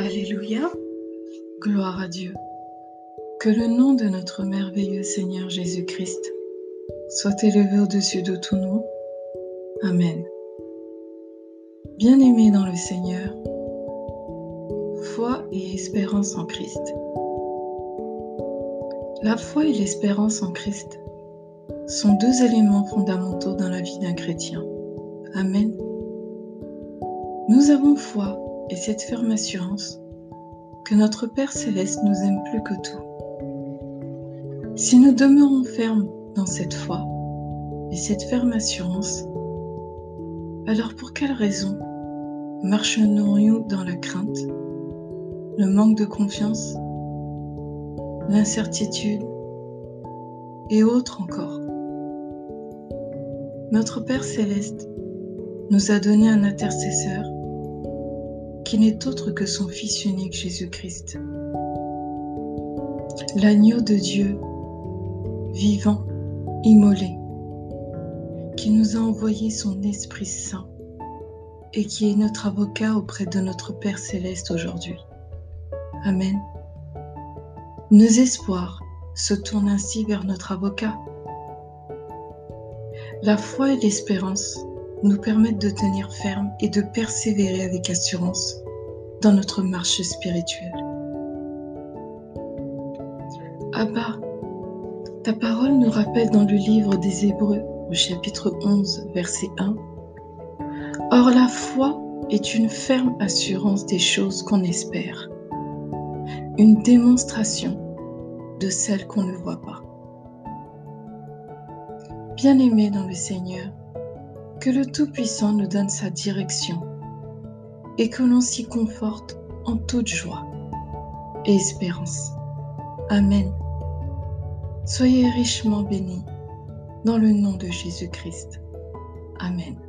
Alléluia. Gloire à Dieu. Que le nom de notre merveilleux Seigneur Jésus-Christ soit élevé au-dessus de tout nom. Amen. Bien-aimés dans le Seigneur, foi et espérance en Christ. La foi et l'espérance en Christ sont deux éléments fondamentaux dans la vie d'un chrétien. Amen. Nous avons foi et cette ferme assurance que notre Père céleste nous aime plus que tout. Si nous demeurons fermes dans cette foi et cette ferme assurance, alors pour quelle raison marcherions-nous dans la crainte, le manque de confiance, l'incertitude et autres encore? Notre Père céleste nous a donné un intercesseur qui n'est autre que son Fils unique Jésus-Christ. L'agneau de Dieu, vivant, immolé, qui nous a envoyé son Esprit Saint et qui est notre avocat auprès de notre Père céleste aujourd'hui. Amen. Nos espoirs se tournent ainsi vers notre avocat. La foi et l'espérance nous permettent de tenir ferme et de persévérer avec assurance dans notre marche spirituelle. Abba, ta parole nous rappelle dans le livre des Hébreux, au chapitre 11, verset 1, Or la foi est une ferme assurance des choses qu'on espère, une démonstration de celles qu'on ne voit pas. Bien-aimés dans le Seigneur, que le Tout-Puissant nous donne sa direction et que l'on s'y conforte en toute joie et espérance. Amen. Soyez richement bénis dans le nom de Jésus-Christ. Amen.